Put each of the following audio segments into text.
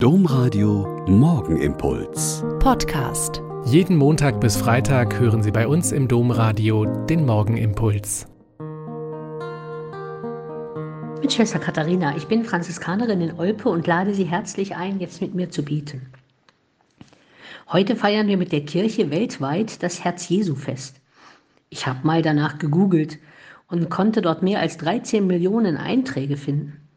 Domradio Morgenimpuls. Podcast. Jeden Montag bis Freitag hören Sie bei uns im Domradio den Morgenimpuls. Mit Schwester Katharina, ich bin Franziskanerin in Olpe und lade Sie herzlich ein, jetzt mit mir zu bieten. Heute feiern wir mit der Kirche weltweit das Herz-Jesu-Fest. Ich habe mal danach gegoogelt und konnte dort mehr als 13 Millionen Einträge finden.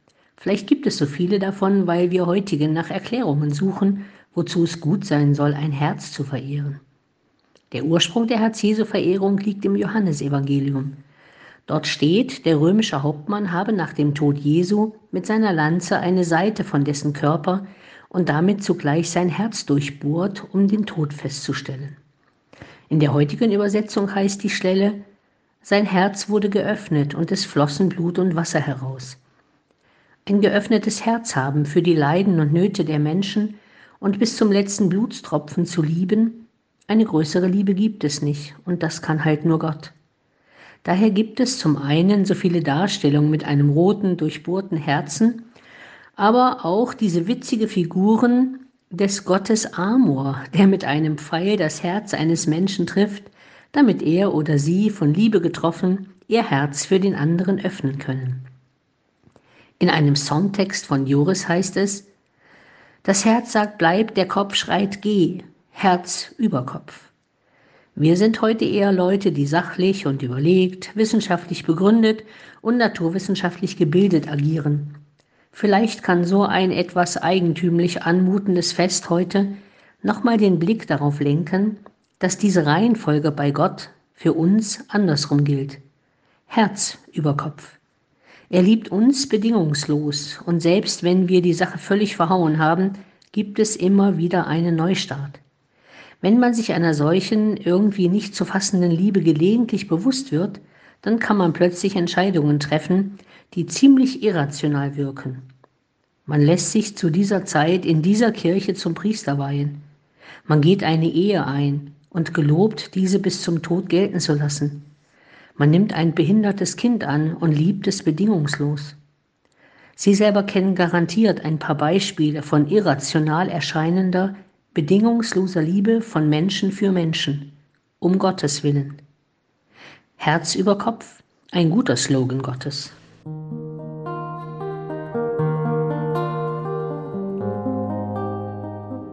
Vielleicht gibt es so viele davon, weil wir heutigen nach Erklärungen suchen, wozu es gut sein soll, ein Herz zu verehren. Der Ursprung der Herz-Jesu-Verehrung liegt im Johannesevangelium. Dort steht, der römische Hauptmann habe nach dem Tod Jesu mit seiner Lanze eine Seite von dessen Körper und damit zugleich sein Herz durchbohrt, um den Tod festzustellen. In der heutigen Übersetzung heißt die Stelle, sein Herz wurde geöffnet und es flossen Blut und Wasser heraus ein geöffnetes Herz haben für die Leiden und Nöte der Menschen und bis zum letzten Blutstropfen zu lieben, eine größere Liebe gibt es nicht und das kann halt nur Gott. Daher gibt es zum einen so viele Darstellungen mit einem roten, durchbohrten Herzen, aber auch diese witzige Figuren des Gottes Amor, der mit einem Pfeil das Herz eines Menschen trifft, damit er oder sie von Liebe getroffen ihr Herz für den anderen öffnen können. In einem Songtext von Joris heißt es, das Herz sagt bleib, der Kopf schreit geh, Herz über Kopf. Wir sind heute eher Leute, die sachlich und überlegt, wissenschaftlich begründet und naturwissenschaftlich gebildet agieren. Vielleicht kann so ein etwas eigentümlich anmutendes Fest heute nochmal den Blick darauf lenken, dass diese Reihenfolge bei Gott für uns andersrum gilt. Herz über Kopf. Er liebt uns bedingungslos und selbst wenn wir die Sache völlig verhauen haben, gibt es immer wieder einen Neustart. Wenn man sich einer solchen irgendwie nicht zu fassenden Liebe gelegentlich bewusst wird, dann kann man plötzlich Entscheidungen treffen, die ziemlich irrational wirken. Man lässt sich zu dieser Zeit in dieser Kirche zum Priester weihen. Man geht eine Ehe ein und gelobt, diese bis zum Tod gelten zu lassen. Man nimmt ein behindertes Kind an und liebt es bedingungslos. Sie selber kennen garantiert ein paar Beispiele von irrational erscheinender, bedingungsloser Liebe von Menschen für Menschen, um Gottes willen. Herz über Kopf, ein guter Slogan Gottes.